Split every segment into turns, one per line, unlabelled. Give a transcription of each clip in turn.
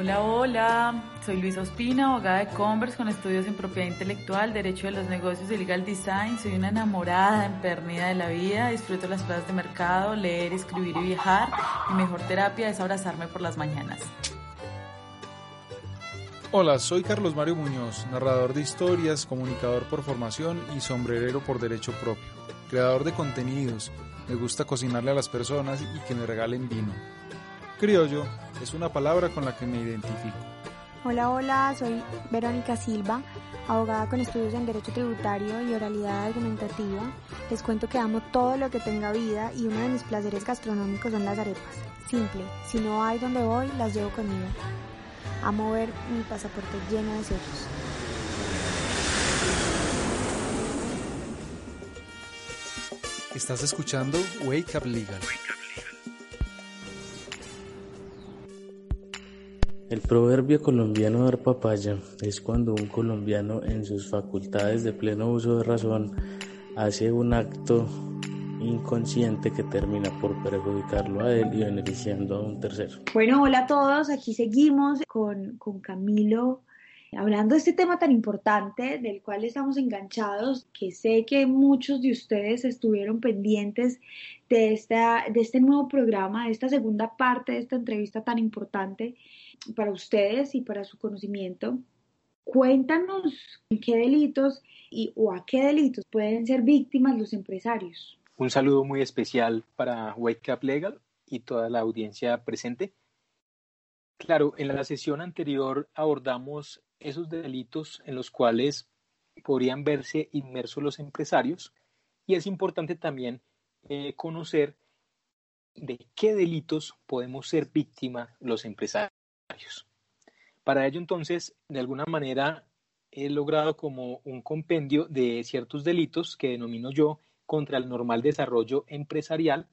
Hola, hola. Soy Luisa Ospina, abogada de Converse con estudios en propiedad intelectual, derecho de los negocios y legal design. Soy una enamorada, empernida de la vida. Disfruto las plazas de mercado, leer, escribir y viajar. Mi mejor terapia es abrazarme por las mañanas.
Hola, soy Carlos Mario Muñoz, narrador de historias, comunicador por formación y sombrerero por derecho propio. Creador de contenidos, me gusta cocinarle a las personas y que me regalen vino. Criollo es una palabra con la que me identifico.
Hola, hola, soy Verónica Silva, abogada con estudios en Derecho Tributario y Oralidad Argumentativa. Les cuento que amo todo lo que tenga vida y uno de mis placeres gastronómicos son las arepas. Simple, si no hay donde voy, las llevo conmigo. Amo ver mi pasaporte lleno de sellos.
Estás escuchando Wake Up Legal.
El proverbio colombiano dar papaya es cuando un colombiano en sus facultades de pleno uso de razón hace un acto inconsciente que termina por perjudicarlo a él y beneficiando a un tercero.
Bueno, hola a todos, aquí seguimos con, con Camilo hablando de este tema tan importante del cual estamos enganchados, que sé que muchos de ustedes estuvieron pendientes de, esta, de este nuevo programa, de esta segunda parte de esta entrevista tan importante para ustedes y para su conocimiento. Cuéntanos en qué delitos y, o a qué delitos pueden ser víctimas los empresarios.
Un saludo muy especial para Up Legal y toda la audiencia presente. Claro, en la sesión anterior abordamos esos delitos en los cuales podrían verse inmersos los empresarios y es importante también eh, conocer de qué delitos podemos ser víctimas los empresarios. Para ello, entonces, de alguna manera, he logrado como un compendio de ciertos delitos que denomino yo contra el normal desarrollo empresarial,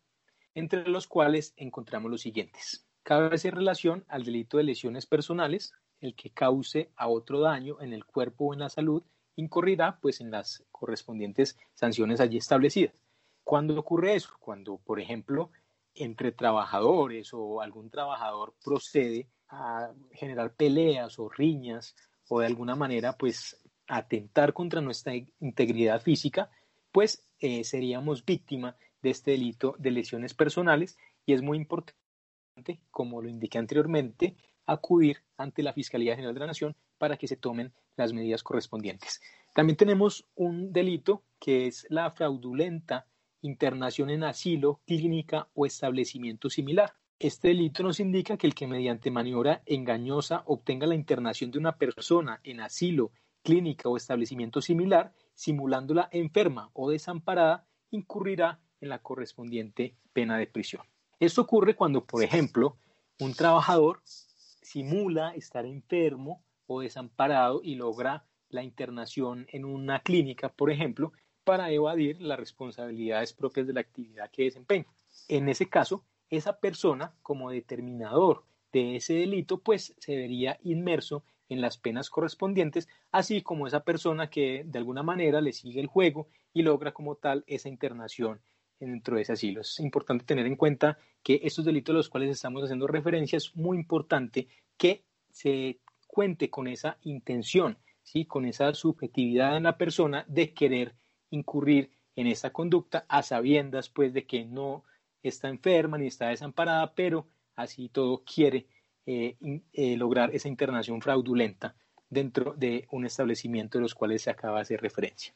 entre los cuales encontramos los siguientes. Cabe hacer relación al delito de lesiones personales, el que cause a otro daño en el cuerpo o en la salud, incurrirá pues en las correspondientes sanciones allí establecidas. ¿Cuándo ocurre eso? Cuando, por ejemplo, entre trabajadores o algún trabajador procede a generar peleas o riñas o de alguna manera pues atentar contra nuestra integridad física, pues eh, seríamos víctima de este delito de lesiones personales y es muy importante, como lo indiqué anteriormente, acudir ante la Fiscalía General de la Nación para que se tomen las medidas correspondientes. También tenemos un delito que es la fraudulenta internación en asilo, clínica o establecimiento similar. Este delito nos indica que el que mediante maniobra engañosa obtenga la internación de una persona en asilo, clínica o establecimiento similar, simulándola enferma o desamparada, incurrirá en la correspondiente pena de prisión. Esto ocurre cuando, por ejemplo, un trabajador simula estar enfermo o desamparado y logra la internación en una clínica, por ejemplo, para evadir las responsabilidades propias de la actividad que desempeña. En ese caso, esa persona, como determinador de ese delito, pues se vería inmerso en las penas correspondientes, así como esa persona que de alguna manera le sigue el juego y logra como tal esa internación dentro de ese asilo. Es importante tener en cuenta que estos delitos a los cuales estamos haciendo referencia es muy importante que se cuente con esa intención, ¿sí? con esa subjetividad en la persona de querer incurrir en esa conducta a sabiendas pues de que no está enferma ni está desamparada, pero así todo quiere eh, eh, lograr esa internación fraudulenta dentro de un establecimiento de los cuales se acaba de hacer referencia.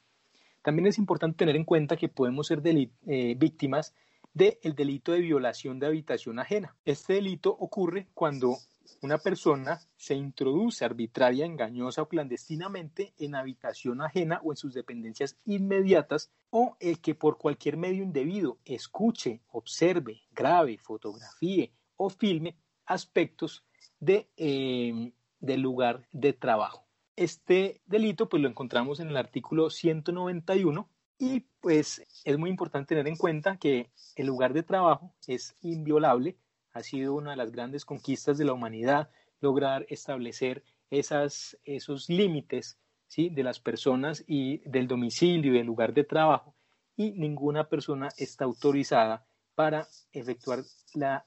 También es importante tener en cuenta que podemos ser eh, víctimas del delito de violación de habitación ajena. Este delito ocurre cuando una persona se introduce arbitraria, engañosa o clandestinamente en habitación ajena o en sus dependencias inmediatas o el que por cualquier medio indebido escuche, observe, grabe, fotografíe o filme aspectos de eh, del lugar de trabajo. Este delito pues lo encontramos en el artículo 191 y pues es muy importante tener en cuenta que el lugar de trabajo es inviolable, ha sido una de las grandes conquistas de la humanidad lograr establecer esos límites ¿sí? de las personas y del domicilio y del lugar de trabajo y ninguna persona está autorizada para efectuar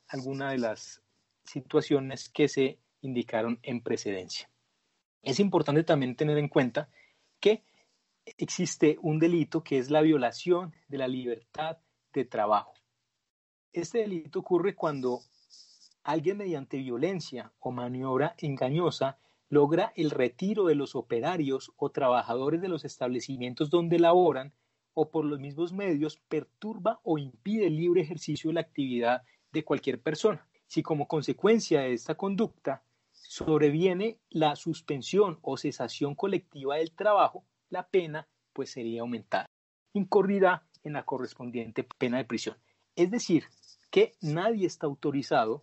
alguna de las situaciones que se indicaron en precedencia. Es importante también tener en cuenta que existe un delito que es la violación de la libertad de trabajo. Este delito ocurre cuando alguien mediante violencia o maniobra engañosa logra el retiro de los operarios o trabajadores de los establecimientos donde laboran o por los mismos medios perturba o impide el libre ejercicio de la actividad de cualquier persona. Si como consecuencia de esta conducta sobreviene la suspensión o cesación colectiva del trabajo, la pena pues sería aumentada. Incorrirá en la correspondiente pena de prisión. Es decir, que nadie está autorizado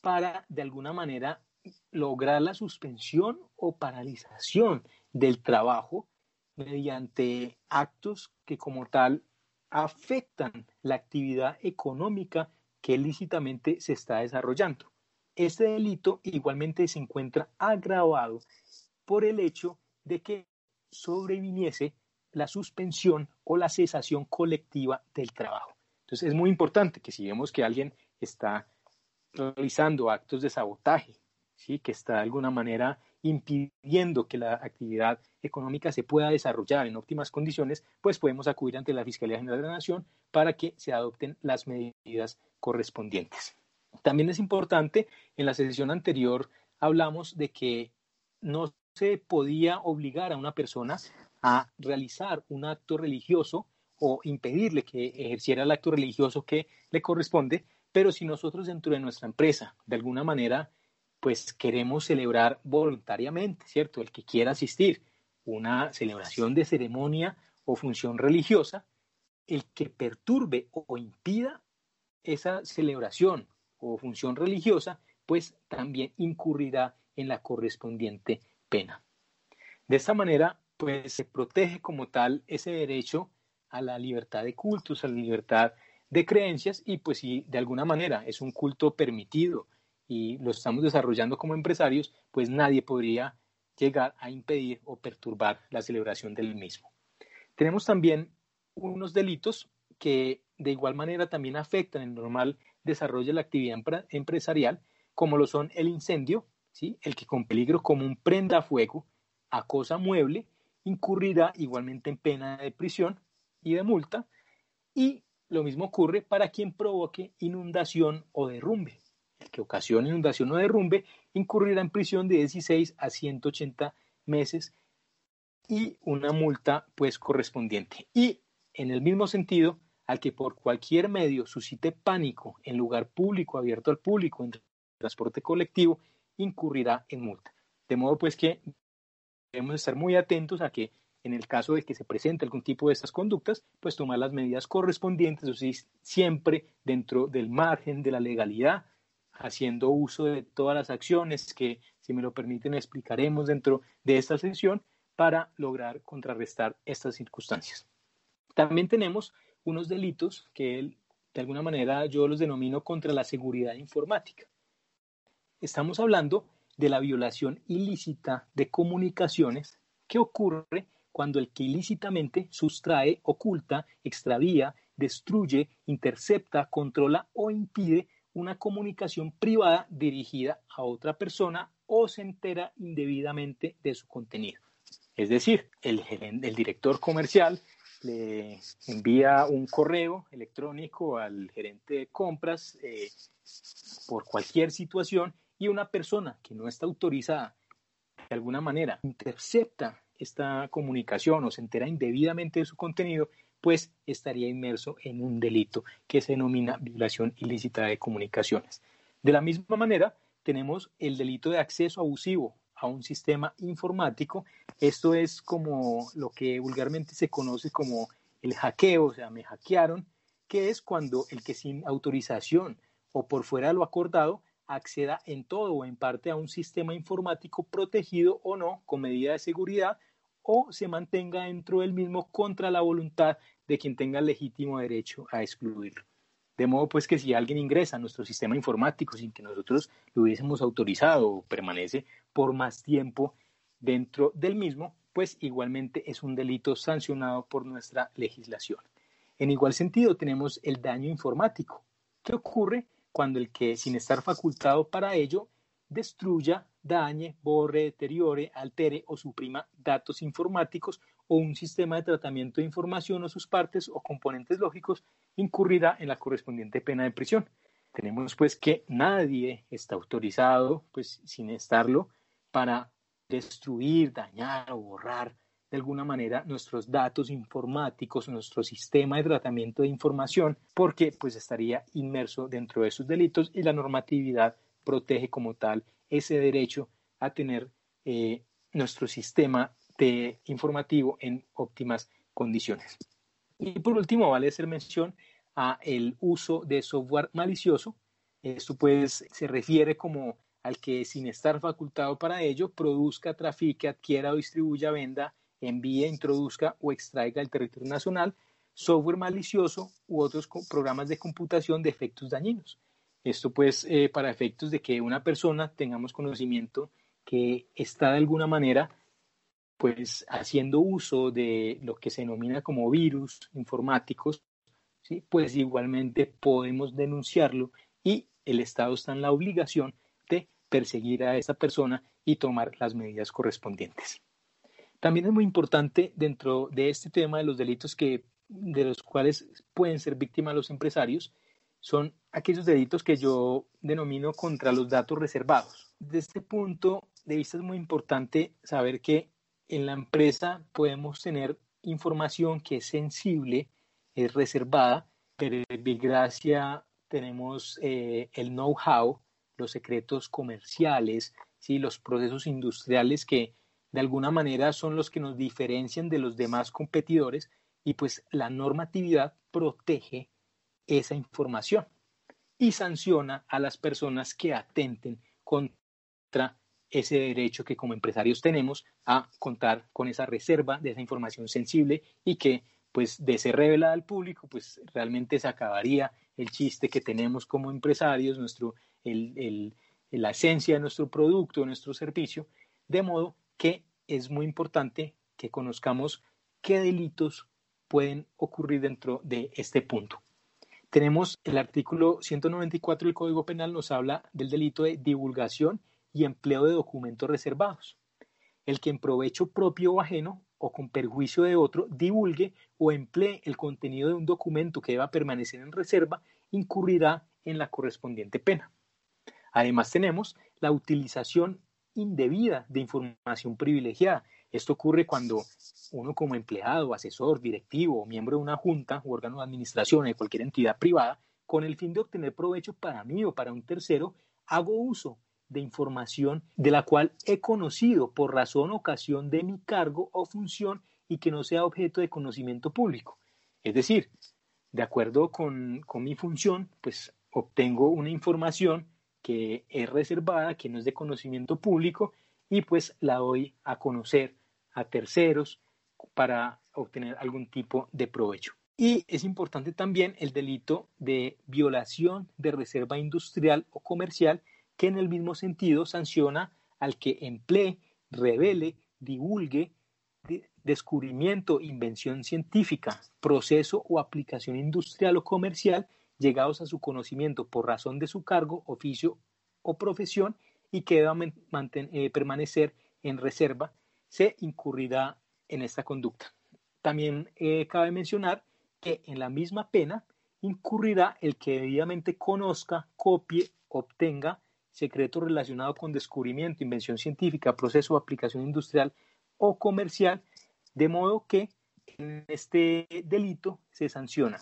para de alguna manera lograr la suspensión o paralización del trabajo mediante actos que como tal afectan la actividad económica que lícitamente se está desarrollando. Este delito igualmente se encuentra agravado por el hecho de que sobreviniese la suspensión o la cesación colectiva del trabajo. Entonces es muy importante que si vemos que alguien está realizando actos de sabotaje, ¿sí? que está de alguna manera impidiendo que la actividad económica se pueda desarrollar en óptimas condiciones, pues podemos acudir ante la Fiscalía General de la Nación para que se adopten las medidas correspondientes. También es importante, en la sesión anterior hablamos de que no se podía obligar a una persona a realizar un acto religioso o impedirle que ejerciera el acto religioso que le corresponde, pero si nosotros dentro de nuestra empresa, de alguna manera, pues queremos celebrar voluntariamente, ¿cierto? El que quiera asistir, una celebración de ceremonia o función religiosa, el que perturbe o impida esa celebración o función religiosa, pues también incurrirá en la correspondiente pena. De esta manera, pues se protege como tal ese derecho a la libertad de cultos, a la libertad de creencias y pues si de alguna manera es un culto permitido y lo estamos desarrollando como empresarios, pues nadie podría llegar a impedir o perturbar la celebración del mismo. Tenemos también unos delitos que de igual manera también afectan el normal desarrolla la actividad empresarial, como lo son el incendio, ¿sí? el que con peligro común prenda fuego, acosa mueble, incurrirá igualmente en pena de prisión y de multa, y lo mismo ocurre para quien provoque inundación o derrumbe. El que ocasione inundación o derrumbe incurrirá en prisión de 16 a 180 meses y una multa pues correspondiente. Y en el mismo sentido, al que por cualquier medio suscite pánico en lugar público, abierto al público, en transporte colectivo, incurrirá en multa. De modo pues que debemos estar muy atentos a que en el caso de que se presente algún tipo de estas conductas, pues tomar las medidas correspondientes, o sea, siempre dentro del margen de la legalidad, haciendo uso de todas las acciones que, si me lo permiten, explicaremos dentro de esta sesión para lograr contrarrestar estas circunstancias. También tenemos unos delitos que de alguna manera yo los denomino contra la seguridad informática. Estamos hablando de la violación ilícita de comunicaciones que ocurre cuando el que ilícitamente sustrae, oculta, extravía, destruye, intercepta, controla o impide una comunicación privada dirigida a otra persona o se entera indebidamente de su contenido. Es decir, el, el director comercial le envía un correo electrónico al gerente de compras eh, por cualquier situación y una persona que no está autorizada de alguna manera intercepta esta comunicación o se entera indebidamente de su contenido, pues estaría inmerso en un delito que se denomina violación ilícita de comunicaciones. De la misma manera, tenemos el delito de acceso abusivo a un sistema informático. Esto es como lo que vulgarmente se conoce como el hackeo, o sea, me hackearon, que es cuando el que sin autorización o por fuera de lo acordado acceda en todo o en parte a un sistema informático protegido o no con medida de seguridad o se mantenga dentro del mismo contra la voluntad de quien tenga legítimo derecho a excluirlo. De modo pues que si alguien ingresa a nuestro sistema informático sin que nosotros lo hubiésemos autorizado o permanece por más tiempo dentro del mismo, pues igualmente es un delito sancionado por nuestra legislación. En igual sentido tenemos el daño informático. ¿Qué ocurre cuando el que, sin estar facultado para ello, destruya, dañe, borre, deteriore, altere o suprima datos informáticos o un sistema de tratamiento de información o sus partes o componentes lógicos, incurrirá en la correspondiente pena de prisión. Tenemos pues que nadie está autorizado, pues sin estarlo, para destruir, dañar o borrar de alguna manera nuestros datos informáticos, nuestro sistema de tratamiento de información, porque pues estaría inmerso dentro de esos delitos y la normatividad protege como tal ese derecho a tener eh, nuestro sistema de informativo en óptimas condiciones. Y por último, vale hacer mención a el uso de software malicioso. Esto pues se refiere como al que sin estar facultado para ello produzca, trafique, adquiera o distribuya, venda envíe, introduzca o extraiga del territorio nacional software malicioso u otros programas de computación de efectos dañinos. Esto pues eh, para efectos de que una persona tengamos conocimiento que está de alguna manera pues haciendo uso de lo que se denomina como virus informáticos, ¿sí? pues igualmente podemos denunciarlo y el Estado está en la obligación de perseguir a esa persona y tomar las medidas correspondientes. También es muy importante dentro de este tema de los delitos que, de los cuales pueden ser víctimas los empresarios, son aquellos delitos que yo denomino contra los datos reservados. Desde este punto de vista es muy importante saber que en la empresa podemos tener información que es sensible, es reservada, pero en gracia tenemos eh, el know-how, los secretos comerciales, ¿sí? los procesos industriales que de alguna manera son los que nos diferencian de los demás competidores y pues la normatividad protege esa información y sanciona a las personas que atenten contra ese derecho que como empresarios tenemos a contar con esa reserva de esa información sensible y que pues de ser revelada al público pues realmente se acabaría el chiste que tenemos como empresarios, nuestro, el, la esencia de nuestro producto, de nuestro servicio, de modo que es muy importante que conozcamos qué delitos pueden ocurrir dentro de este punto. Tenemos el artículo 194 del Código Penal nos habla del delito de divulgación y empleo de documentos reservados. El que en provecho propio o ajeno o con perjuicio de otro divulgue o emplee el contenido de un documento que deba permanecer en reserva incurrirá en la correspondiente pena. Además tenemos la utilización indebida de información privilegiada. Esto ocurre cuando uno como empleado, asesor, directivo miembro de una junta o órgano de administración de cualquier entidad privada, con el fin de obtener provecho para mí o para un tercero, hago uso de información de la cual he conocido por razón o ocasión de mi cargo o función y que no sea objeto de conocimiento público. Es decir, de acuerdo con, con mi función, pues obtengo una información que es reservada, que no es de conocimiento público y pues la doy a conocer a terceros para obtener algún tipo de provecho. Y es importante también el delito de violación de reserva industrial o comercial que en el mismo sentido sanciona al que emplee, revele, divulgue descubrimiento, invención científica, proceso o aplicación industrial o comercial llegados a su conocimiento por razón de su cargo, oficio o profesión y que deba eh, permanecer en reserva, se incurrirá en esta conducta. También eh, cabe mencionar que en la misma pena incurrirá el que debidamente conozca, copie, obtenga secreto relacionado con descubrimiento, invención científica, proceso o aplicación industrial o comercial, de modo que en este delito se sanciona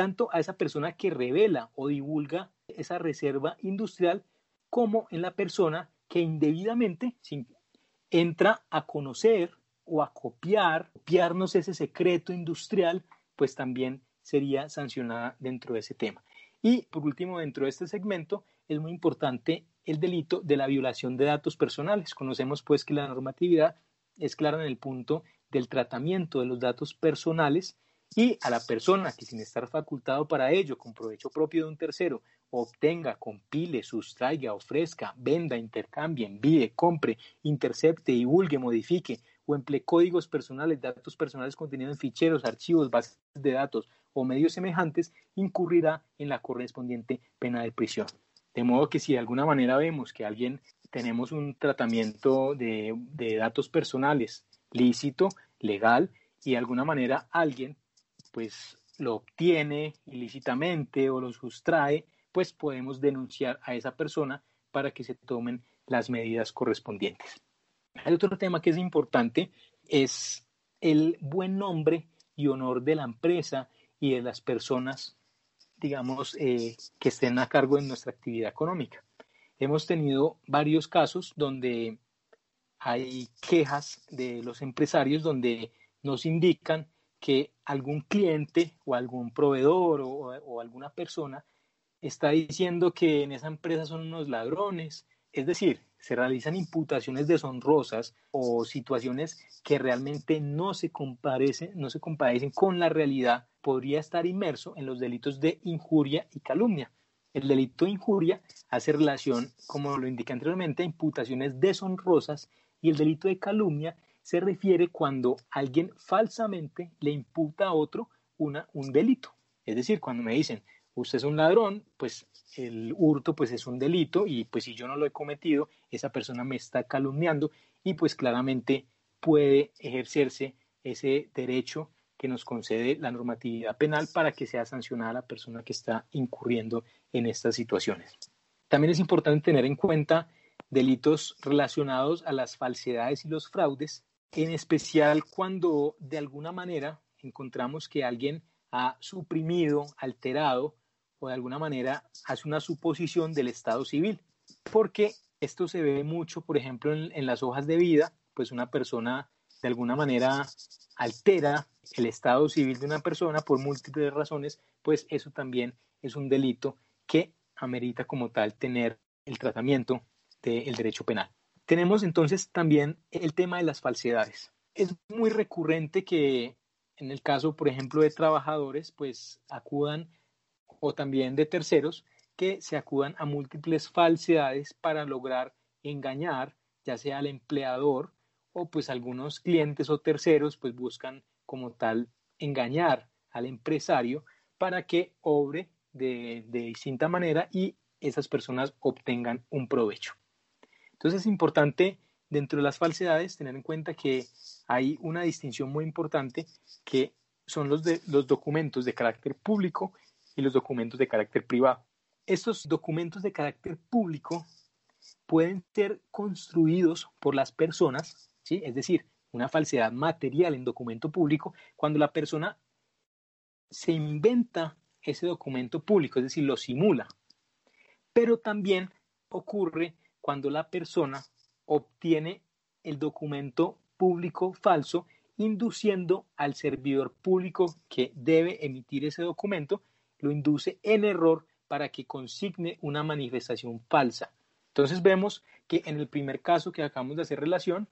tanto a esa persona que revela o divulga esa reserva industrial como en la persona que indebidamente entra a conocer o a copiar, copiarnos ese secreto industrial, pues también sería sancionada dentro de ese tema. Y por último, dentro de este segmento es muy importante el delito de la violación de datos personales. Conocemos pues que la normatividad es clara en el punto del tratamiento de los datos personales y a la persona que sin estar facultado para ello, con provecho propio de un tercero, obtenga, compile, sustraiga, ofrezca, venda, intercambie, envíe, compre, intercepte, divulgue, modifique o emplee códigos personales, datos personales contenidos en ficheros, archivos, bases de datos o medios semejantes, incurrirá en la correspondiente pena de prisión. De modo que si de alguna manera vemos que alguien tenemos un tratamiento de, de datos personales lícito, legal, y de alguna manera alguien pues lo obtiene ilícitamente o lo sustrae, pues podemos denunciar a esa persona para que se tomen las medidas correspondientes. Hay otro tema que es importante, es el buen nombre y honor de la empresa y de las personas, digamos, eh, que estén a cargo de nuestra actividad económica. Hemos tenido varios casos donde hay quejas de los empresarios donde nos indican que algún cliente o algún proveedor o, alguna persona está diciendo que en esa empresa son unos ladrones, es decir, se realizan imputaciones deshonrosas o situaciones que realmente no se comparecen, no se compadecen con la realidad, podría estar inmerso en los delitos de injuria y calumnia. El delito de injuria hace relación, como lo indica anteriormente, a imputaciones deshonrosas y el delito de calumnia se refiere cuando alguien falsamente le imputa a otro una, un delito. Es decir, cuando me dicen, usted es un ladrón, pues el hurto pues es un delito y pues si yo no lo he cometido, esa persona me está calumniando y pues claramente puede ejercerse ese derecho que nos concede la normatividad penal para que sea sancionada la persona que está incurriendo en estas situaciones. También es importante tener en cuenta delitos relacionados a las falsedades y los fraudes, en especial cuando de alguna manera encontramos que alguien ha suprimido, alterado o de alguna manera hace una suposición del estado civil, porque esto se ve mucho, por ejemplo, en, las hojas de vida, pues una persona de alguna manera altera el estado civil de una persona por múltiples razones, pues eso también es un delito que amerita como tal tener el tratamiento del derecho penal. Tenemos entonces también el tema de las falsedades. Es muy recurrente que en el caso, por ejemplo, de trabajadores, pues acudan, o también de terceros, que se acudan a múltiples falsedades para lograr engañar, ya sea al empleador o pues algunos clientes o terceros, pues buscan como tal engañar al empresario para que obre de, de distinta manera y esas personas obtengan un provecho. Entonces es importante dentro de las falsedades tener en cuenta que hay una distinción muy importante que son los, de, los documentos de carácter público y los documentos de carácter privado. Estos documentos de carácter público pueden ser construidos por las personas, ¿sí? es decir, una falsedad material en documento público, cuando la persona se inventa ese documento público, es decir, lo simula. Pero también ocurre cuando la persona obtiene el documento público falso, induciendo al servidor público que debe emitir ese documento, lo induce en error para que consigne una manifestación falsa. Entonces vemos que en el primer caso que acabamos de hacer relación,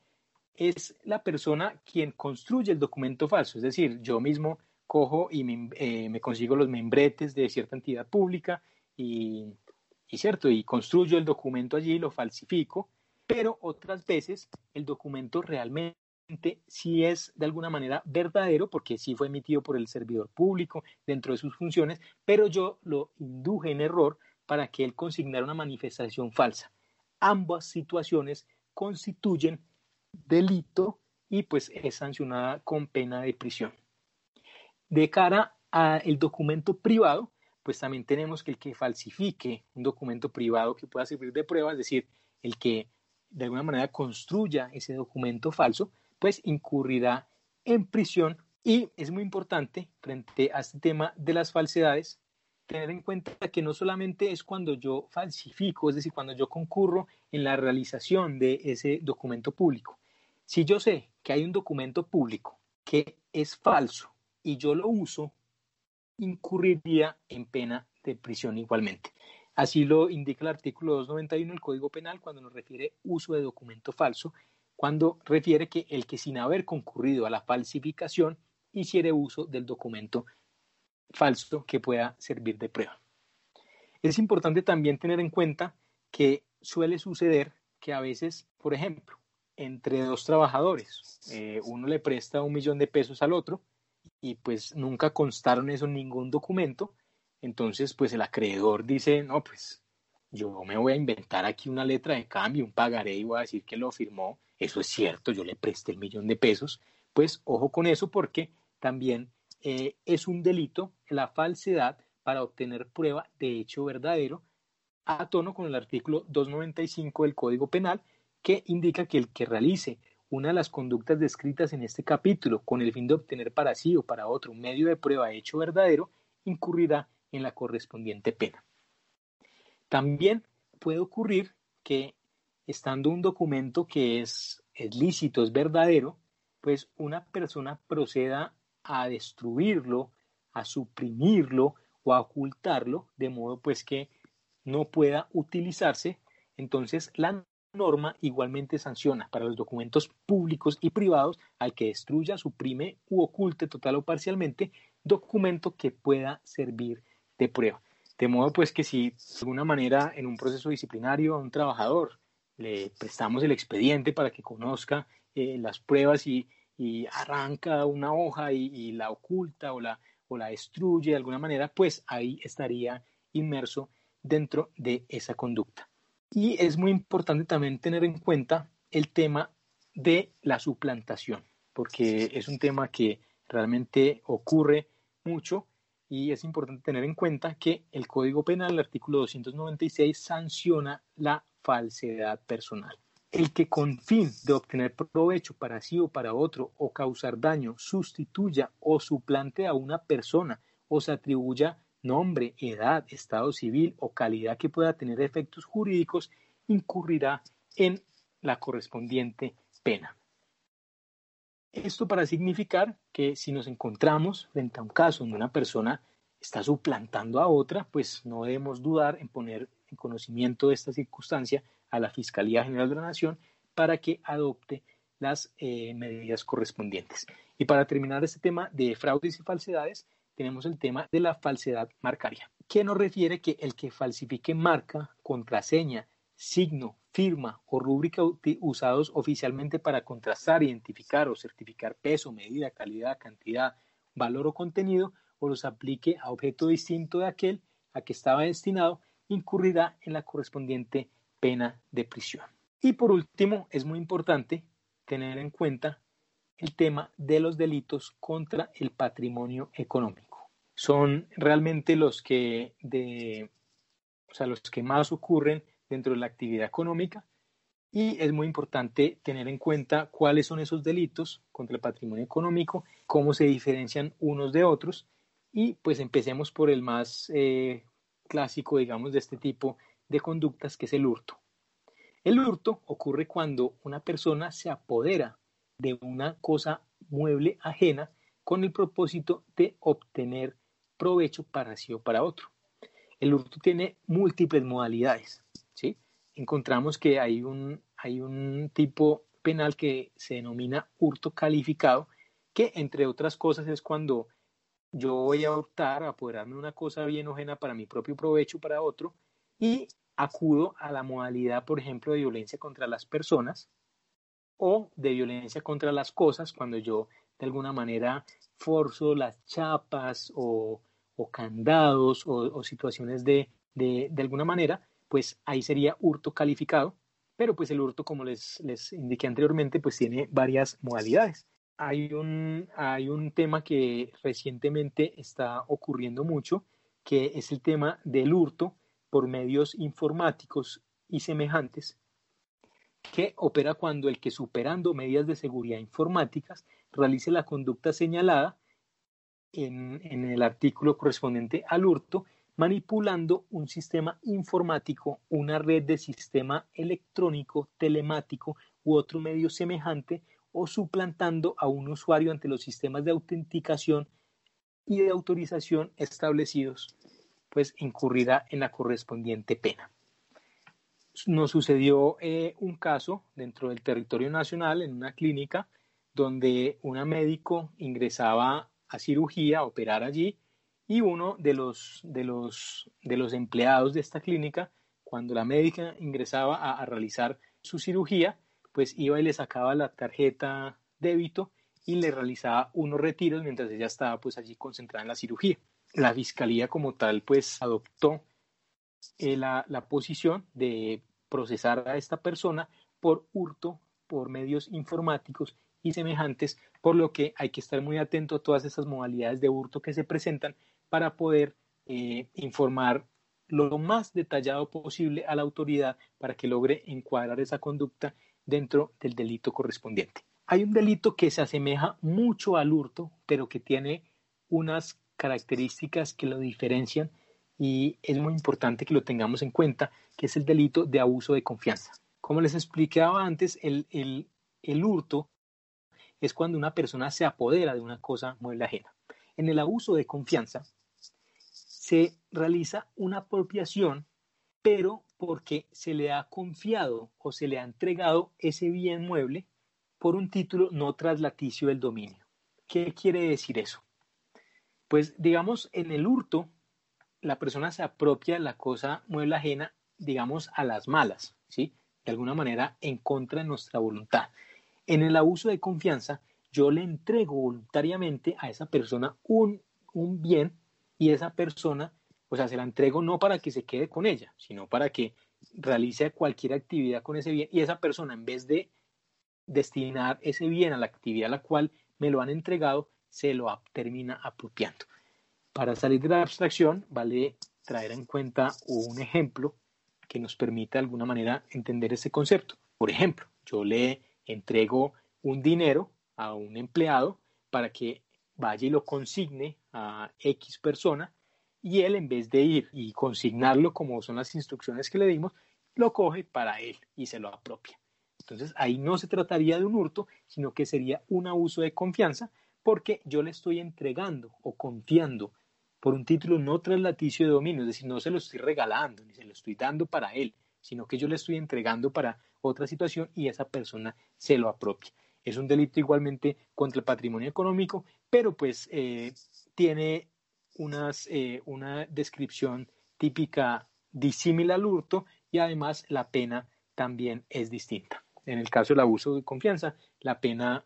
es la persona quien construye el documento falso, es decir, yo mismo cojo y me, eh, me consigo los membretes de cierta entidad pública y y cierto, y construyo el documento allí, lo falsifico, pero otras veces el documento realmente sí es de alguna manera verdadero porque sí fue emitido por el servidor público dentro de sus funciones, pero yo lo induje en error para que él consignara una manifestación falsa. Ambas situaciones constituyen delito y pues es sancionada con pena de prisión. De cara al documento privado, pues también tenemos que el que falsifique un documento privado que pueda servir de prueba, es decir, el que de alguna manera construya ese documento falso, pues incurrirá en prisión y es muy importante frente a este tema de las falsedades tener en cuenta que no solamente es cuando yo falsifico, es decir, cuando yo concurro en la realización de ese documento público. Si yo sé que hay un documento público que es falso y yo lo uso incurriría en pena de prisión igualmente. Así lo indica el artículo 291 del Código Penal cuando nos refiere uso de documento falso, cuando refiere que el que sin haber concurrido a la falsificación hiciere uso del documento falso que pueda servir de prueba. Es importante también tener en cuenta que suele suceder que a veces, por ejemplo, entre dos trabajadores, eh, uno le presta un millón de pesos al otro y pues nunca constaron eso en ningún documento, entonces pues el acreedor dice, no, pues yo me voy a inventar aquí una letra de cambio, un pagaré y voy a decir que lo firmó, eso es cierto, yo le presté el millón de pesos, pues ojo con eso porque también eh, es un delito la falsedad para obtener prueba de hecho verdadero a tono con el artículo 295 del Código Penal que indica que el que realice una de las conductas descritas en este capítulo con el fin de obtener para sí o para otro medio de prueba hecho verdadero, incurrirá en la correspondiente pena. También puede ocurrir que estando un documento que es, es lícito, es verdadero, pues una persona proceda a destruirlo, a suprimirlo o a ocultarlo, de modo pues que no pueda utilizarse, entonces la norma igualmente sanciona para los documentos públicos y privados al que destruya, suprime u oculte total o parcialmente documento que pueda servir de prueba. De modo pues que si de alguna manera en un proceso disciplinario a un trabajador le prestamos el expediente para que conozca eh, las pruebas y, arranca una hoja y, y, la oculta o la, o la destruye de alguna manera, pues ahí estaría inmerso dentro de esa conducta. Y es muy importante también tener en cuenta el tema de la suplantación, porque es un tema que realmente ocurre mucho y es importante tener en cuenta que el Código Penal, el artículo 296, sanciona la falsedad personal. El que con fin de obtener provecho para sí o para otro o causar daño sustituya o suplante a una persona o se atribuya nombre, edad, estado civil o calidad que pueda tener efectos jurídicos incurrirá en la correspondiente pena. Esto para significar que si nos encontramos frente a un caso donde una persona está suplantando a otra, pues no debemos dudar en poner en conocimiento de esta circunstancia a la Fiscalía General de la Nación para que adopte las eh, medidas correspondientes. Y para terminar este tema de fraudes y falsedades, tenemos el tema de la falsedad marcaria, que nos refiere que el que falsifique marca, contraseña, signo, firma o rúbrica usados oficialmente para contrastar, identificar o certificar peso, medida, calidad, cantidad, valor o contenido, o los aplique a objeto distinto de aquel a que estaba destinado, incurrirá en la correspondiente pena de prisión. Y por último, es muy importante tener en cuenta el tema de los delitos contra el patrimonio económico. Son realmente los que de, o sea, los que más ocurren dentro de la actividad económica y es muy importante tener en cuenta cuáles son esos delitos contra el patrimonio económico, cómo se diferencian unos de otros y pues empecemos por el más eh, clásico, digamos, de este tipo de conductas, que es el hurto. El hurto ocurre cuando una persona se apodera de una cosa mueble ajena con el propósito de obtener provecho para sí o para otro. El hurto tiene múltiples modalidades encontramos que hay un, hay un tipo penal que se denomina hurto calificado, que entre otras cosas es cuando yo voy a hurtar, a apoderarme de una cosa bien ajena para mi propio provecho, para otro, y acudo a la modalidad, por ejemplo, de violencia contra las personas o de violencia contra las cosas, cuando yo de alguna manera forzo las chapas o, candados o, situaciones de, de, de alguna manera pues ahí sería hurto calificado, pero pues el hurto, como les, les indiqué anteriormente, pues tiene varias modalidades. Hay un, hay un tema que recientemente está ocurriendo mucho, que es el tema del hurto por medios informáticos y semejantes, que opera cuando el que superando medidas de seguridad informáticas realice la conducta señalada en, en el artículo correspondiente al hurto manipulando un sistema informático, una red de sistema electrónico, telemático u otro medio semejante o suplantando a un usuario ante los sistemas de autenticación y de autorización establecidos pues incurrirá en la correspondiente pena. Nos sucedió eh, un caso dentro del territorio nacional en una clínica donde una médico ingresaba a cirugía, a operar allí, y uno de los, de los, de los empleados de esta clínica, cuando la médica ingresaba a, realizar su cirugía, pues iba y le sacaba la tarjeta débito y le realizaba unos retiros mientras ella estaba pues allí concentrada en la cirugía. La fiscalía como tal pues adoptó eh, la, la posición de procesar a esta persona por hurto por medios informáticos y semejantes, por lo que hay que estar muy atento a todas esas modalidades de hurto que se presentan para poder eh, informar lo más detallado posible a la autoridad para que logre encuadrar esa conducta dentro del delito correspondiente. Hay un delito que se asemeja mucho al hurto, pero que tiene unas características que lo diferencian y es muy importante que lo tengamos en cuenta, que es el delito de abuso de confianza. Como les explicaba antes, el, el, el hurto es cuando una persona se apodera de una cosa mueble ajena. En el abuso de confianza se realiza una apropiación, pero porque se le ha confiado o se le ha entregado ese bien mueble por un título no traslaticio del dominio. ¿Qué quiere decir eso? Pues digamos, en el hurto, la persona se apropia la cosa mueble ajena, digamos, a las malas, ¿sí? De alguna manera en contra de nuestra voluntad. En el abuso de confianza, yo le entrego voluntariamente a esa persona un, un bien y esa persona, o sea, se la entrego no para que se quede con ella, sino para que realice cualquier actividad con ese bien y esa persona en vez de destinar ese bien a la actividad a la cual me lo han entregado, se lo termina apropiando. Para salir de la abstracción, vale traer en cuenta un ejemplo que nos permita de alguna manera entender ese concepto. Por ejemplo, yo le entrego un dinero a un empleado para que vaya y lo consigne a X persona y él en vez de ir y consignarlo como son las instrucciones que le dimos, lo coge para él y se lo apropia. Entonces ahí no se trataría de un hurto, sino que sería un abuso de confianza porque yo le estoy entregando o confiando por un título no traslaticio de dominio, es decir, no se lo estoy regalando ni se lo estoy dando para él, sino que yo le estoy entregando para otra situación y esa persona se lo apropia. Es un delito igualmente contra el patrimonio económico, pero pues eh, tiene unas, eh, una descripción típica disímil al hurto y además la pena también es distinta. En el caso del abuso de confianza, la pena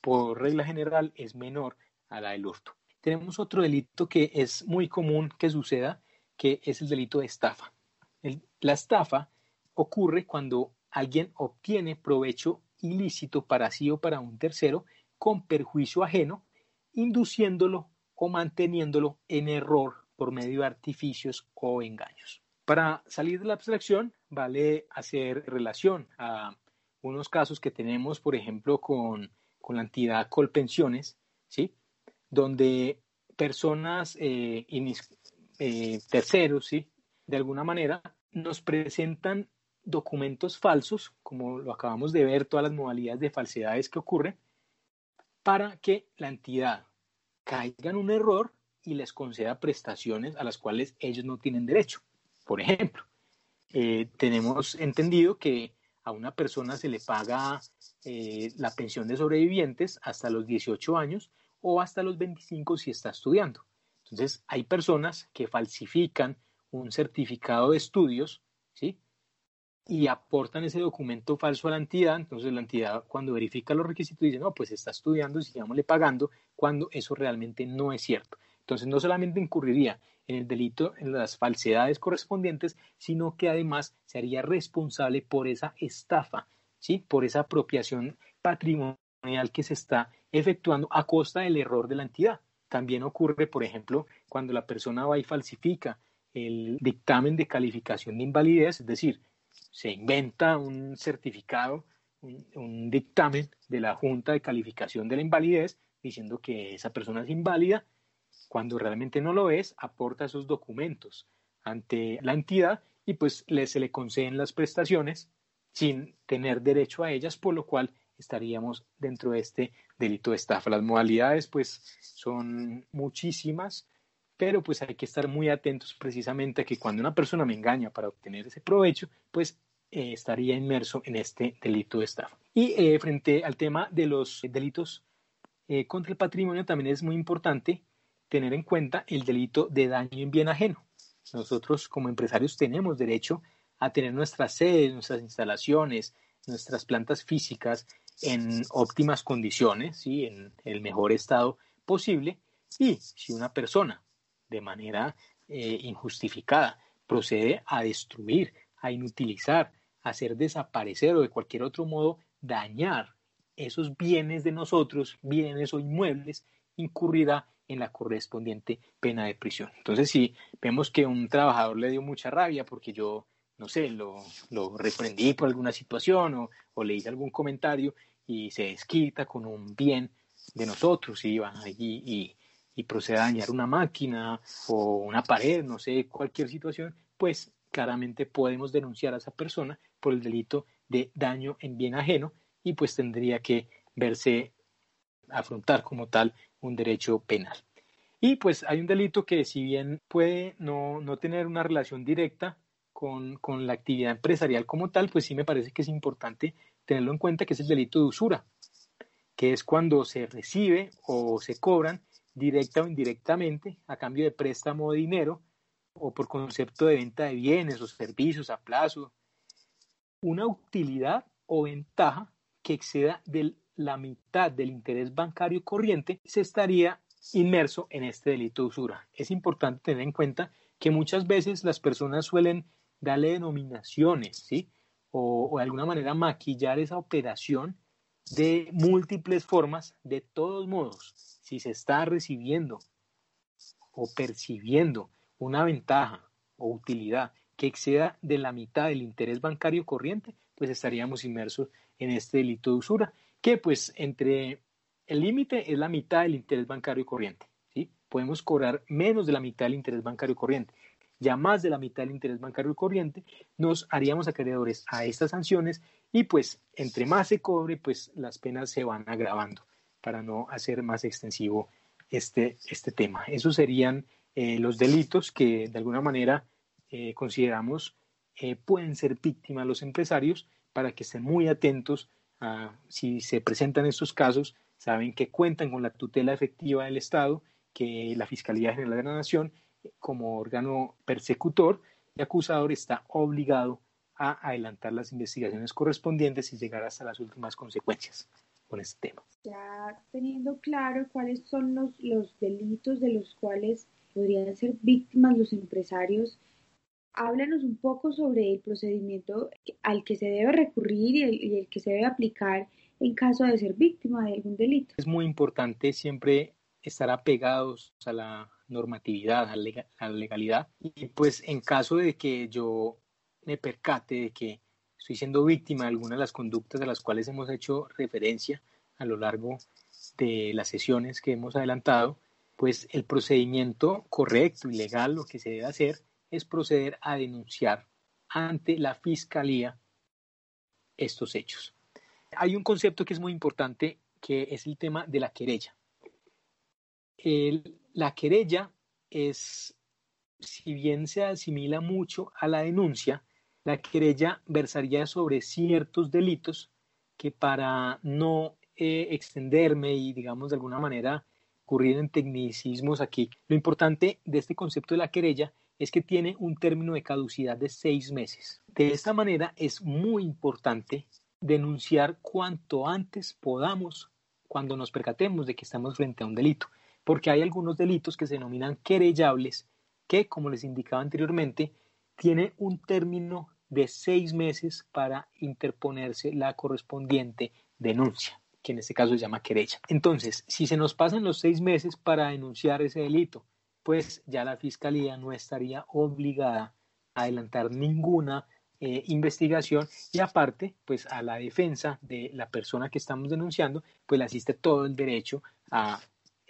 por regla general es menor a la del hurto. Tenemos otro delito que es muy común que suceda, que es el delito de estafa. la estafa ocurre cuando alguien obtiene provecho ilícito para sí o para un tercero con perjuicio ajeno, induciéndolo o manteniéndolo en error por medio de artificios o engaños. Para salir de la abstracción, vale hacer relación a unos casos que tenemos, por ejemplo, con, la entidad Colpensiones, ¿sí? donde personas eh, eh, terceros, ¿sí? de alguna manera, nos presentan documentos falsos, como lo acabamos de ver, todas las modalidades de falsedades que ocurren, para que la entidad caiga en un error y les conceda prestaciones a las cuales ellos no tienen derecho. Por ejemplo, eh, tenemos entendido que a una persona se le paga eh, la pensión de sobrevivientes hasta los 18 años o hasta los 25 si está estudiando. Entonces, hay personas que falsifican un certificado de estudios, ¿sí? Y aportan ese documento falso a la entidad, entonces la entidad cuando verifica los requisitos dice, no, pues está estudiando y sigámosle pagando, cuando eso realmente no es cierto. Entonces no solamente incurriría en el delito, en las falsedades correspondientes, sino que además se haría responsable por esa estafa, ¿sí? por esa apropiación patrimonial que se está efectuando a costa del error de la entidad. También ocurre, por ejemplo, cuando la persona va y falsifica el dictamen de calificación de invalidez, es decir, se inventa un certificado, un, dictamen de la Junta de Calificación de la Invalidez diciendo que esa persona es inválida, cuando realmente no lo es, aporta esos documentos ante la entidad y pues se le conceden las prestaciones sin tener derecho a ellas, por lo cual estaríamos dentro de este delito de estafa. Las modalidades pues son muchísimas, pero pues hay que estar muy atentos precisamente a que cuando una persona me engaña para obtener ese provecho, pues eh, estaría inmerso en este delito de estafa. Y eh, frente al tema de los delitos eh, contra el patrimonio, también es muy importante tener en cuenta el delito de daño en bien ajeno. Nosotros como empresarios tenemos derecho a tener nuestras sedes, nuestras instalaciones, nuestras plantas físicas en óptimas condiciones, ¿sí? en el mejor estado posible. Y si una persona de manera injustificada procede a destruir, a inutilizar, hacer desaparecer o de cualquier otro modo dañar esos bienes de nosotros, bienes o inmuebles, incurrirá en la correspondiente pena de prisión. Entonces, si vemos que un trabajador le dio mucha rabia porque yo, no sé, lo, lo reprendí por alguna situación o, le hice algún comentario y se desquita con un bien de nosotros y va allí y, y procede a dañar una máquina o una pared, no sé, cualquier situación, pues claramente podemos denunciar a esa persona por el delito de daño en bien ajeno y pues tendría que verse afrontar como tal un derecho penal. Y pues hay un delito que si bien puede no, tener una relación directa con, con, la actividad empresarial como tal, pues sí me parece que es importante tenerlo en cuenta que es el delito de usura, que es cuando se recibe o se cobran directa o indirectamente a cambio de préstamo de dinero o por concepto de venta de bienes o servicios a plazo una utilidad o ventaja que exceda de la mitad del interés bancario corriente, se estaría inmerso en este delito de usura. Es importante tener en cuenta que muchas veces las personas suelen darle denominaciones, ¿sí? O, o de alguna manera maquillar esa operación de múltiples formas. De todos modos, si se está recibiendo o percibiendo una ventaja o utilidad que exceda de la mitad del interés bancario corriente, pues estaríamos inmersos en este delito de usura, que pues entre el límite es la mitad del interés bancario corriente, ¿sí? Podemos cobrar menos de la mitad del interés bancario corriente. Ya más de la mitad del interés bancario corriente nos haríamos acreedores a estas sanciones y pues entre más se cobre, pues las penas se van agravando para no hacer más extensivo este, este tema. Esos serían eh, los delitos que de alguna manera eh, consideramos eh, pueden ser víctimas los empresarios para que estén muy atentos a si se presentan estos casos, saben que cuentan con la tutela efectiva del Estado, que la Fiscalía General de la Nación, como órgano persecutor y acusador, está obligado a adelantar las investigaciones correspondientes y llegar hasta las últimas consecuencias con este tema.
Ya teniendo claro cuáles son los, los delitos de los cuales podrían ser víctimas los empresarios, háblanos un poco sobre el procedimiento al que se debe recurrir y el, que se debe aplicar en caso de ser víctima de algún delito.
Es muy importante siempre estar apegados a la normatividad, a la legalidad. Y pues en caso de que yo me percate de que estoy siendo víctima de alguna de las conductas a las cuales hemos hecho referencia a lo largo de las sesiones que hemos adelantado, pues el procedimiento correcto y legal lo que se debe hacer es proceder a denunciar ante la Fiscalía estos hechos. Hay un concepto que es muy importante que es el tema de la querella. la querella es, si bien se asimila mucho a la denuncia, la querella versaría sobre ciertos delitos que para no eh, extenderme y, digamos, de alguna manera ocurrir en tecnicismos aquí, lo importante de este concepto de la querella es que tiene un término de caducidad de seis meses. De esta manera es muy importante denunciar cuanto antes podamos cuando nos percatemos de que estamos frente a un delito, porque hay algunos delitos que se denominan querellables que, como les indicaba anteriormente, tiene un término de seis meses para interponerse la correspondiente denuncia, que en este caso se llama querella. Entonces, si se nos pasan los seis meses para denunciar ese delito pues ya la Fiscalía no estaría obligada a adelantar ninguna eh, investigación y aparte, pues a la defensa de la persona que estamos denunciando, pues le asiste todo el derecho a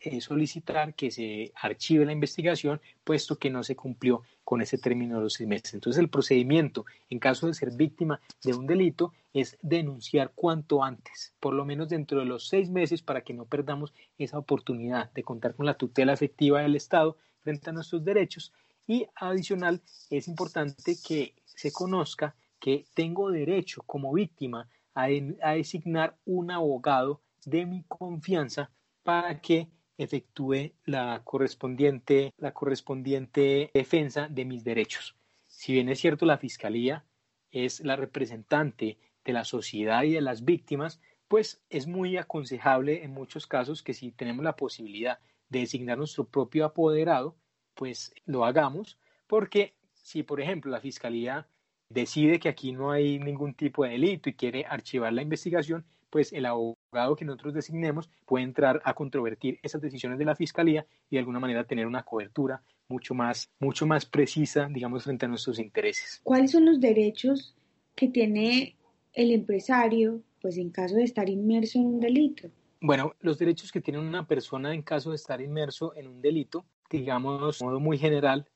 eh, solicitar que se archive la investigación, puesto que no se cumplió con ese término de los seis meses. Entonces, el procedimiento en caso de ser víctima de un delito es denunciar cuanto antes, por lo menos dentro de los seis meses, para que no perdamos esa oportunidad de contar con la tutela efectiva del Estado, frente a nuestros derechos y adicional es importante que se conozca que tengo derecho como víctima a, a designar un abogado de mi confianza para que efectúe la correspondiente, la correspondiente defensa de mis derechos. Si bien es cierto, la Fiscalía es la representante de la sociedad y de las víctimas, pues es muy aconsejable en muchos casos que si tenemos la posibilidad de designar nuestro propio apoderado, pues lo hagamos, porque si, por ejemplo, la Fiscalía decide que aquí no hay ningún tipo de delito y quiere archivar la investigación, pues el abogado que nosotros designemos puede entrar a controvertir esas decisiones de la Fiscalía y de alguna manera tener una cobertura mucho más, mucho más precisa, digamos, frente a nuestros intereses.
¿Cuáles son los derechos que tiene el empresario, pues en caso de estar inmerso en un delito?
Bueno, los derechos que tiene una persona en caso de estar inmerso en un delito, digamos, de modo muy general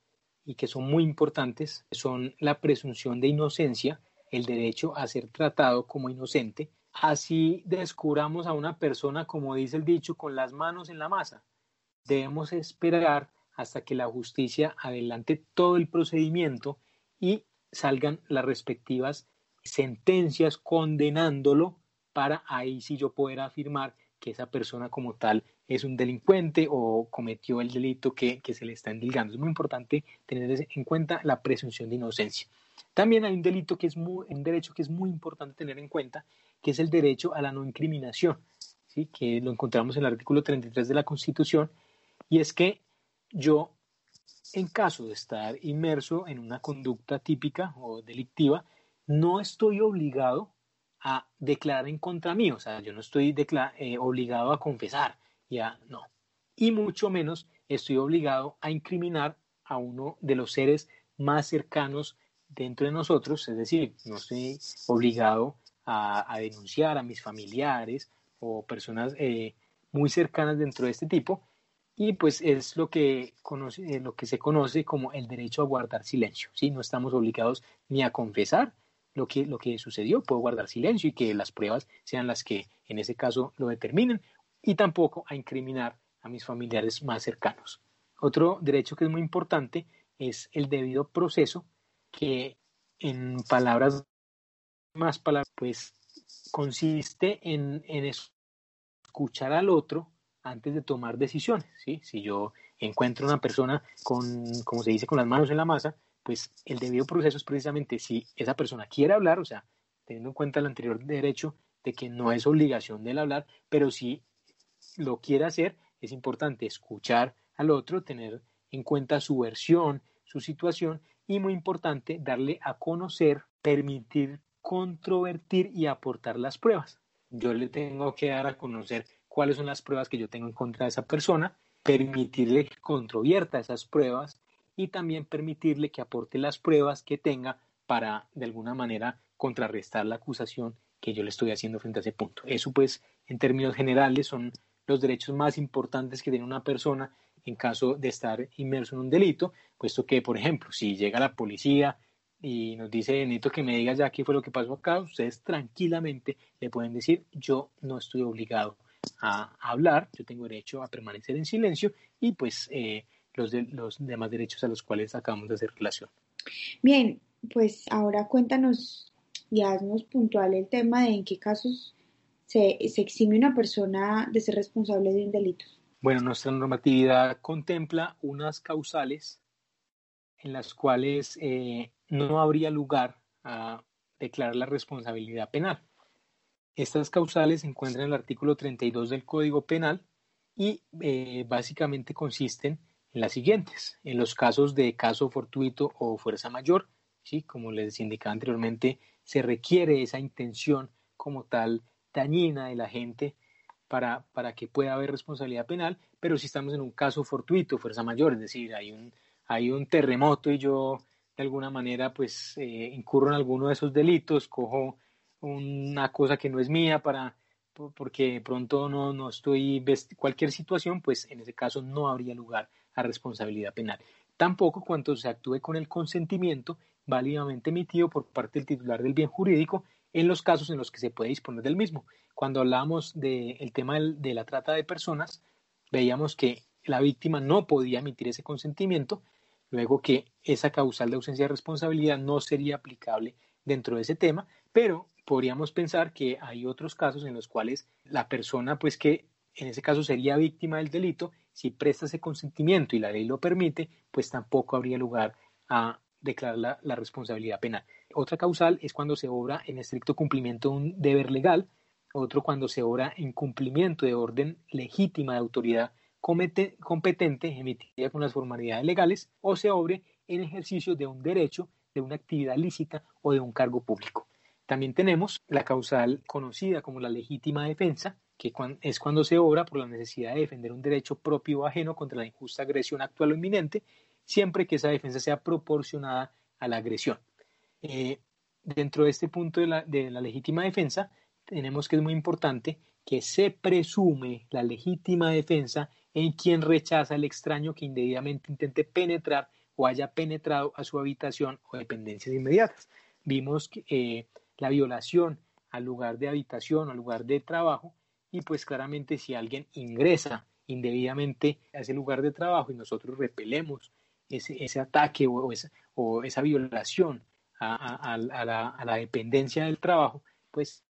y que son muy importantes, son la presunción de inocencia, el derecho a ser tratado como inocente, así descubramos a una persona, como dice el dicho, con las manos en la masa. Debemos esperar hasta que la justicia adelante todo el procedimiento y salgan las respectivas sentencias condenándolo para ahí sí yo poder afirmar que esa persona como tal es un delincuente o cometió el delito que, se le está indilgando. Es muy importante tener en cuenta la presunción de inocencia. También hay un delito que es muy, un derecho que es muy importante tener en cuenta, que es el derecho a la no incriminación, ¿sí? que lo encontramos en el artículo 33 de la Constitución, y es que yo, en caso de estar inmerso en una conducta típica o delictiva, no estoy obligado a declarar en contra mío, o sea, yo no estoy eh, obligado a confesar, ya no. Y mucho menos estoy obligado a incriminar a uno de los seres más cercanos dentro de nosotros, es decir, no estoy obligado a, denunciar a mis familiares o personas eh, muy cercanas dentro de este tipo, y pues es lo que, conoce, eh, lo que se conoce como el derecho a guardar silencio, ¿sí? No estamos obligados ni a confesar lo que, lo que sucedió, puedo guardar silencio y que las pruebas sean las que en ese caso lo determinen, y tampoco a incriminar a mis familiares más cercanos. Otro derecho que es muy importante es el debido proceso, que en palabras más palabras, pues consiste en, escuchar al otro antes de tomar decisiones. ¿sí? Si yo encuentro una persona con, como se dice, con las manos en la masa, pues el debido proceso es precisamente si esa persona quiere hablar, o sea, teniendo en cuenta el anterior derecho de que no es obligación del hablar, pero si lo quiere hacer, es importante escuchar al otro, tener en cuenta su versión, su situación y muy importante darle a conocer, permitir controvertir y aportar las pruebas. Yo le tengo que dar a conocer cuáles son las pruebas que yo tengo en contra de esa persona, permitirle que controvierta esas pruebas y también permitirle que aporte las pruebas que tenga para de alguna manera contrarrestar la acusación que yo le estoy haciendo frente a ese punto. Eso pues en términos generales son los derechos más importantes que tiene una persona en caso de estar inmerso en un delito, puesto que, por ejemplo, si llega la policía y nos dice, necesito que me digas ya qué fue lo que pasó acá, ustedes tranquilamente le pueden decir, yo no estoy obligado a, hablar, yo tengo derecho a permanecer en silencio y pues eh, los, de, los demás derechos a los cuales acabamos de hacer relación.
Bien, pues ahora cuéntanos y haznos puntual el tema de en qué casos se, se exime una persona de ser responsable de un delito?
Bueno, nuestra normatividad contempla unas causales en las cuales eh, no habría lugar a declarar la responsabilidad penal. Estas causales se encuentran en el artículo 32 del Código Penal y eh, básicamente consisten en las siguientes. En los casos de caso fortuito o fuerza mayor, ¿sí? como les indicaba anteriormente, se requiere esa intención como tal dañina de la gente para, para que pueda haber responsabilidad penal, pero si estamos en un caso fortuito, fuerza mayor, es decir, hay un, hay un terremoto y yo de alguna manera pues eh, incurro en alguno de esos delitos, cojo una cosa que no es mía para porque pronto no, no estoy cualquier situación, pues en ese caso no habría lugar a responsabilidad penal. Tampoco cuando se actúe con el consentimiento válidamente emitido por parte del titular del bien jurídico en los casos en los que se puede disponer del mismo. Cuando hablábamos del tema de la trata de personas, veíamos que la víctima no podía emitir ese consentimiento, luego que esa causal de ausencia de responsabilidad no sería aplicable dentro de ese tema, pero podríamos pensar que hay otros casos en los cuales la persona, pues que en ese caso sería víctima del delito, si presta ese consentimiento y la ley lo permite, pues tampoco habría lugar a declarar la, la responsabilidad penal. Otra causal es cuando se obra en estricto cumplimiento de un deber legal, otro cuando se obra en cumplimiento de orden legítima de autoridad competente emitida con las formalidades legales o se obre en ejercicio de un derecho, de una actividad lícita o de un cargo público. También tenemos la causal conocida como la legítima defensa, que es cuando se obra por la necesidad de defender un derecho propio o ajeno contra la injusta agresión actual o inminente, siempre que esa defensa sea proporcionada a la agresión. Eh, dentro de este punto de la, de la legítima defensa, tenemos que es muy importante que se presume la legítima defensa en quien rechaza el extraño que indebidamente intente penetrar o haya penetrado a su habitación o dependencias inmediatas. Vimos que, eh, la violación al lugar de habitación o al lugar de trabajo y pues claramente si alguien ingresa indebidamente a ese lugar de trabajo y nosotros repelemos ese, ese ataque o, esa, o, esa, violación a, a, la, a, la, dependencia del trabajo, pues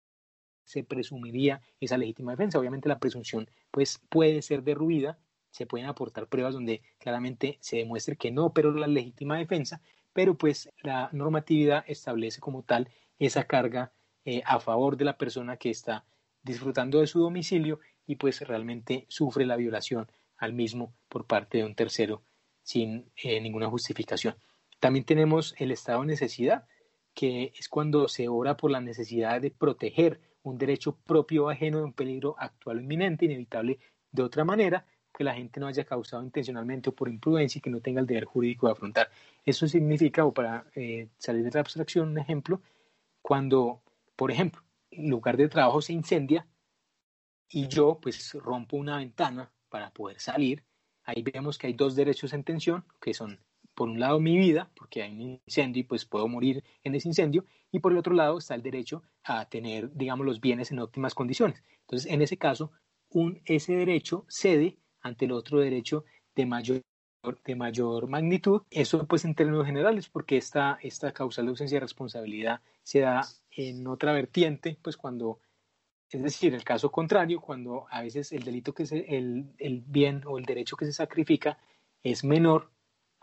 se presumiría esa legítima defensa. Obviamente la presunción pues puede ser derruida, se pueden aportar pruebas donde claramente se demuestre que no pero la legítima defensa, pero pues la normatividad establece como tal esa carga eh, a favor de la persona que está disfrutando de su domicilio y pues realmente sufre la violación al mismo por parte de un tercero sin eh, ninguna justificación. También tenemos el estado de necesidad, que es cuando se obra por la necesidad de proteger un derecho propio o ajeno de un peligro actual o inminente, inevitable de otra manera, que la gente no haya causado intencionalmente o por imprudencia y que no tenga el deber jurídico de afrontar. Eso significa, o para eh, salir de la abstracción, un ejemplo, cuando, por ejemplo, el lugar de trabajo se incendia y yo pues rompo una ventana para poder salir, ahí vemos que hay dos derechos en tensión, que son por un lado mi vida, porque hay un incendio y pues puedo morir en ese incendio, y por el otro lado está el derecho a tener, digamos, los bienes en óptimas condiciones. Entonces, en ese caso, un, ese derecho cede ante el otro derecho de mayor, de mayor magnitud. Eso pues en términos generales, porque esta, esta causal de ausencia de responsabilidad se da en otra vertiente, pues cuando, es decir, el caso contrario, cuando a veces el delito que se, el, el bien o el derecho que se sacrifica es menor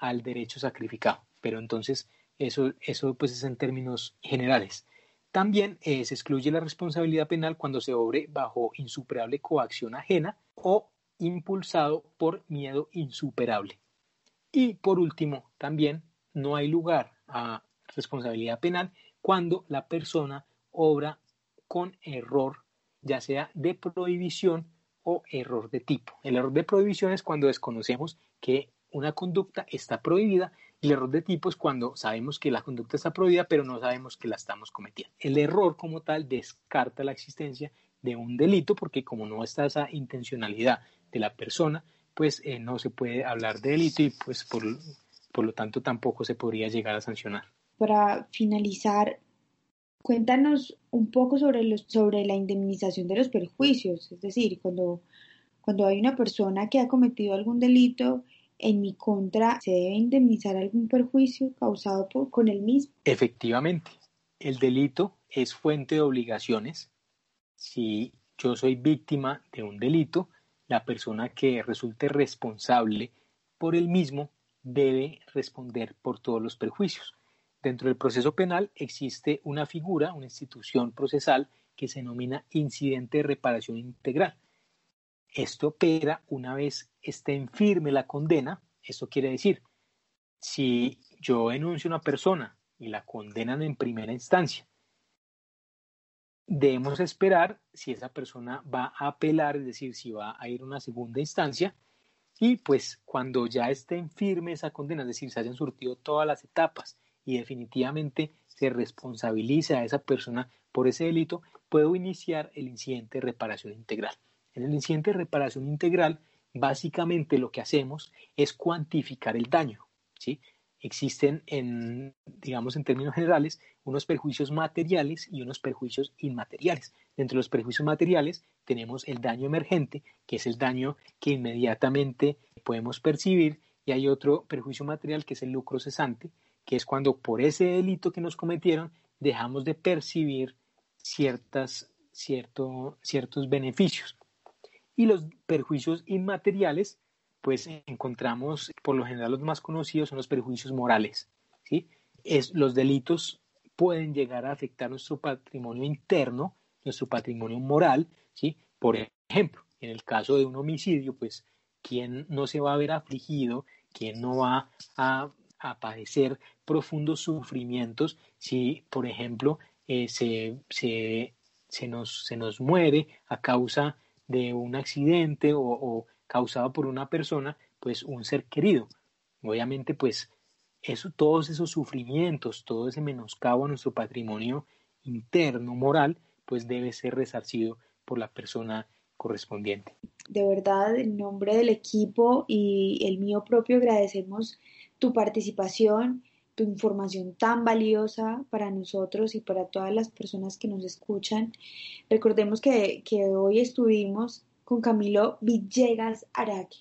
al derecho sacrificado. Pero entonces eso, eso pues es en términos generales. También eh, se excluye la responsabilidad penal cuando se obre bajo insuperable coacción ajena o impulsado por miedo insuperable. Y por último, también no hay lugar a responsabilidad penal cuando la persona obra con error, ya sea de prohibición o error de tipo. El error de prohibición es cuando desconocemos que una conducta está prohibida y el error de tipo es cuando sabemos que la conducta está prohibida pero no sabemos que la estamos cometiendo. El error como tal descarta la existencia de un delito porque como no está esa intencionalidad de la persona, pues eh, no se puede hablar de delito y pues por, por lo tanto tampoco se podría llegar a sancionar.
Para finalizar, cuéntanos un poco sobre, los, sobre la indemnización de los perjuicios, es decir, cuando, cuando hay una persona que ha cometido algún delito en mi contra, ¿se debe indemnizar algún perjuicio causado con el mismo?
Efectivamente, el delito es fuente de obligaciones. Si yo soy víctima de un delito, la persona que resulte responsable por el mismo debe responder por todos los perjuicios. Dentro del proceso penal existe una figura, una institución procesal que se denomina incidente de reparación integral. Esto opera una vez esté en firme la condena. Esto quiere decir, si yo denuncio a una persona y la condenan en primera instancia, debemos esperar si esa persona va a apelar, es decir, si va a ir a una segunda instancia, y pues cuando ya esté en firme esa condena, es decir, se hayan surtido todas las etapas y definitivamente se responsabilice a esa persona por ese delito, puedo iniciar el incidente de reparación integral. En el incidente de reparación integral, básicamente lo que hacemos es cuantificar el daño. ¿sí? existen en, digamos, en términos generales, unos perjuicios materiales y unos perjuicios inmateriales. Dentro de los perjuicios materiales tenemos el daño emergente, que es el daño que inmediatamente podemos percibir, y hay otro perjuicio material que es el lucro cesante, que es cuando por ese delito que nos cometieron dejamos de percibir ciertas, cierto, ciertos beneficios. Y los perjuicios inmateriales, pues encontramos, por lo general los más conocidos son los perjuicios morales. ¿sí? Es, los delitos pueden llegar a afectar nuestro patrimonio interno, nuestro patrimonio moral, ¿sí? Por ejemplo, en el caso de un homicidio, pues, ¿quién no se va a ver afligido? ¿Quién no va a, padecer profundos sufrimientos si, por ejemplo, eh, se, se, nos, se nos muere a causa de un accidente o, causado por una persona, pues un ser querido. Obviamente, pues eso, todos esos sufrimientos, todo ese menoscabo a nuestro patrimonio interno, moral, pues debe ser resarcido por la persona correspondiente.
De verdad, en nombre del equipo y el mío propio agradecemos tu participación, tu información tan valiosa para nosotros y para todas las personas que nos escuchan. Recordemos que, que hoy estuvimos con Camilo Villegas Araque.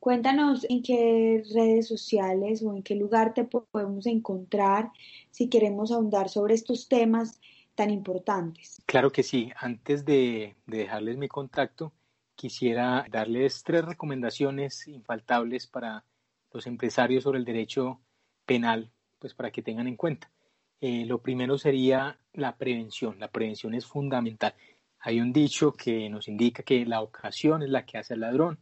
Cuéntanos en qué redes sociales o en qué lugar te podemos encontrar si queremos ahondar sobre estos temas tan importantes.
Claro que sí. Antes de, de dejarles mi contacto, quisiera darles tres recomendaciones infaltables para los empresarios sobre el derecho penal, pues para que tengan en cuenta. Eh, lo primero sería la prevención. La prevención es fundamental. Hay un dicho que nos indica que la ocasión es la que hace al ladrón.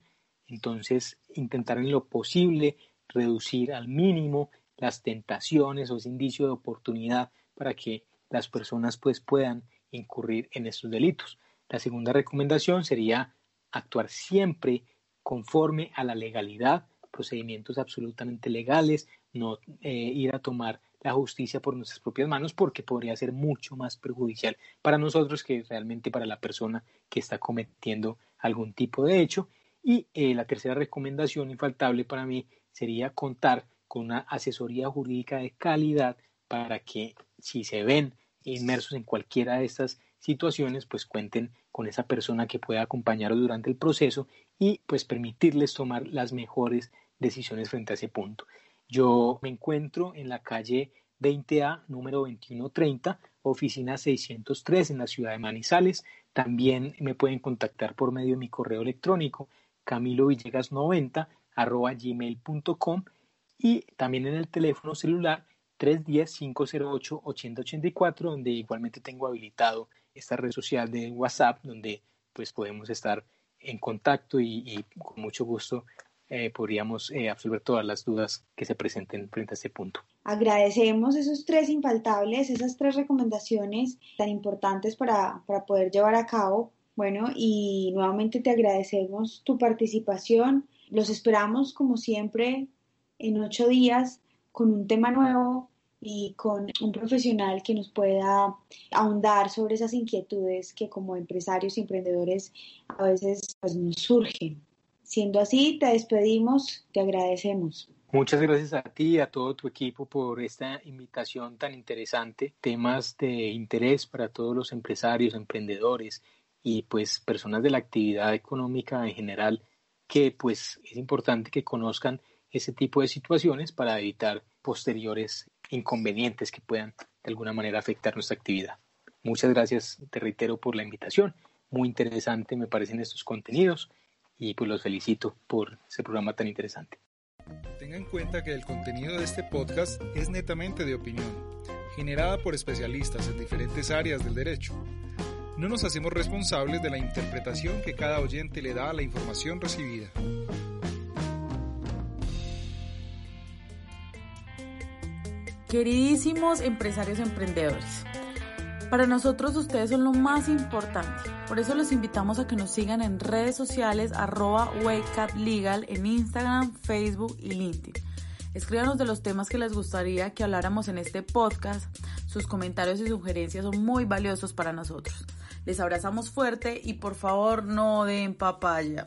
Entonces, intentar en lo posible reducir al mínimo las tentaciones o ese indicio de oportunidad para que las personas pues puedan incurrir en estos delitos. La segunda recomendación sería actuar siempre conforme a la legalidad, procedimientos absolutamente legales, no eh, ir a tomar la justicia por nuestras propias manos porque podría ser mucho más perjudicial para nosotros que realmente para la persona que está cometiendo algún tipo de hecho. Y eh, la tercera recomendación infaltable para mí sería contar con una asesoría jurídica de calidad para que si se ven inmersos en cualquiera de estas situaciones, pues cuenten con esa persona que pueda acompañarlos durante el proceso y pues permitirles tomar las mejores decisiones frente a ese punto. Yo me encuentro en la calle 20A, número 2130, oficina 603 en la ciudad de Manizales. También me pueden contactar por medio de mi correo electrónico camilovillegas90 arroba gmail.com y también en el teléfono celular 310-508-8084, donde igualmente tengo habilitado esta red social de WhatsApp, donde pues podemos estar en contacto y, con mucho gusto eh, podríamos eh, absolver todas las dudas que se presenten frente a este punto.
Agradecemos esos tres infaltables, esas tres recomendaciones tan importantes para, para poder llevar a cabo. Bueno, y nuevamente te agradecemos tu participación. Los esperamos, como siempre, en ocho días con un tema nuevo y con un profesional que nos pueda ahondar sobre esas inquietudes que como empresarios y emprendedores a veces pues, nos surgen. Siendo así, te despedimos, te agradecemos.
Muchas gracias a ti y a todo tu equipo por esta invitación tan interesante, temas de interés para todos los empresarios, emprendedores y pues personas de la actividad económica en general que pues es importante que conozcan ese tipo de situaciones para evitar posteriores inconvenientes que puedan de alguna manera afectar nuestra actividad. Muchas gracias, te reitero, por la invitación. Muy interesante me parecen estos contenidos y pues los felicito por ese programa tan interesante.
Tenga en cuenta que el contenido de este podcast es netamente de opinión, generada por especialistas en diferentes áreas del derecho. No nos hacemos responsables de la interpretación que cada oyente le da a la información recibida.
Queridísimos empresarios emprendedores, para nosotros ustedes son lo más importante. Por eso los invitamos a que nos sigan en redes sociales arroba Legal en Instagram, Facebook y LinkedIn. Escríbanos de los temas que les gustaría que habláramos en este podcast. Sus comentarios y sugerencias son muy valiosos para nosotros. Les abrazamos fuerte y por favor no den papaya.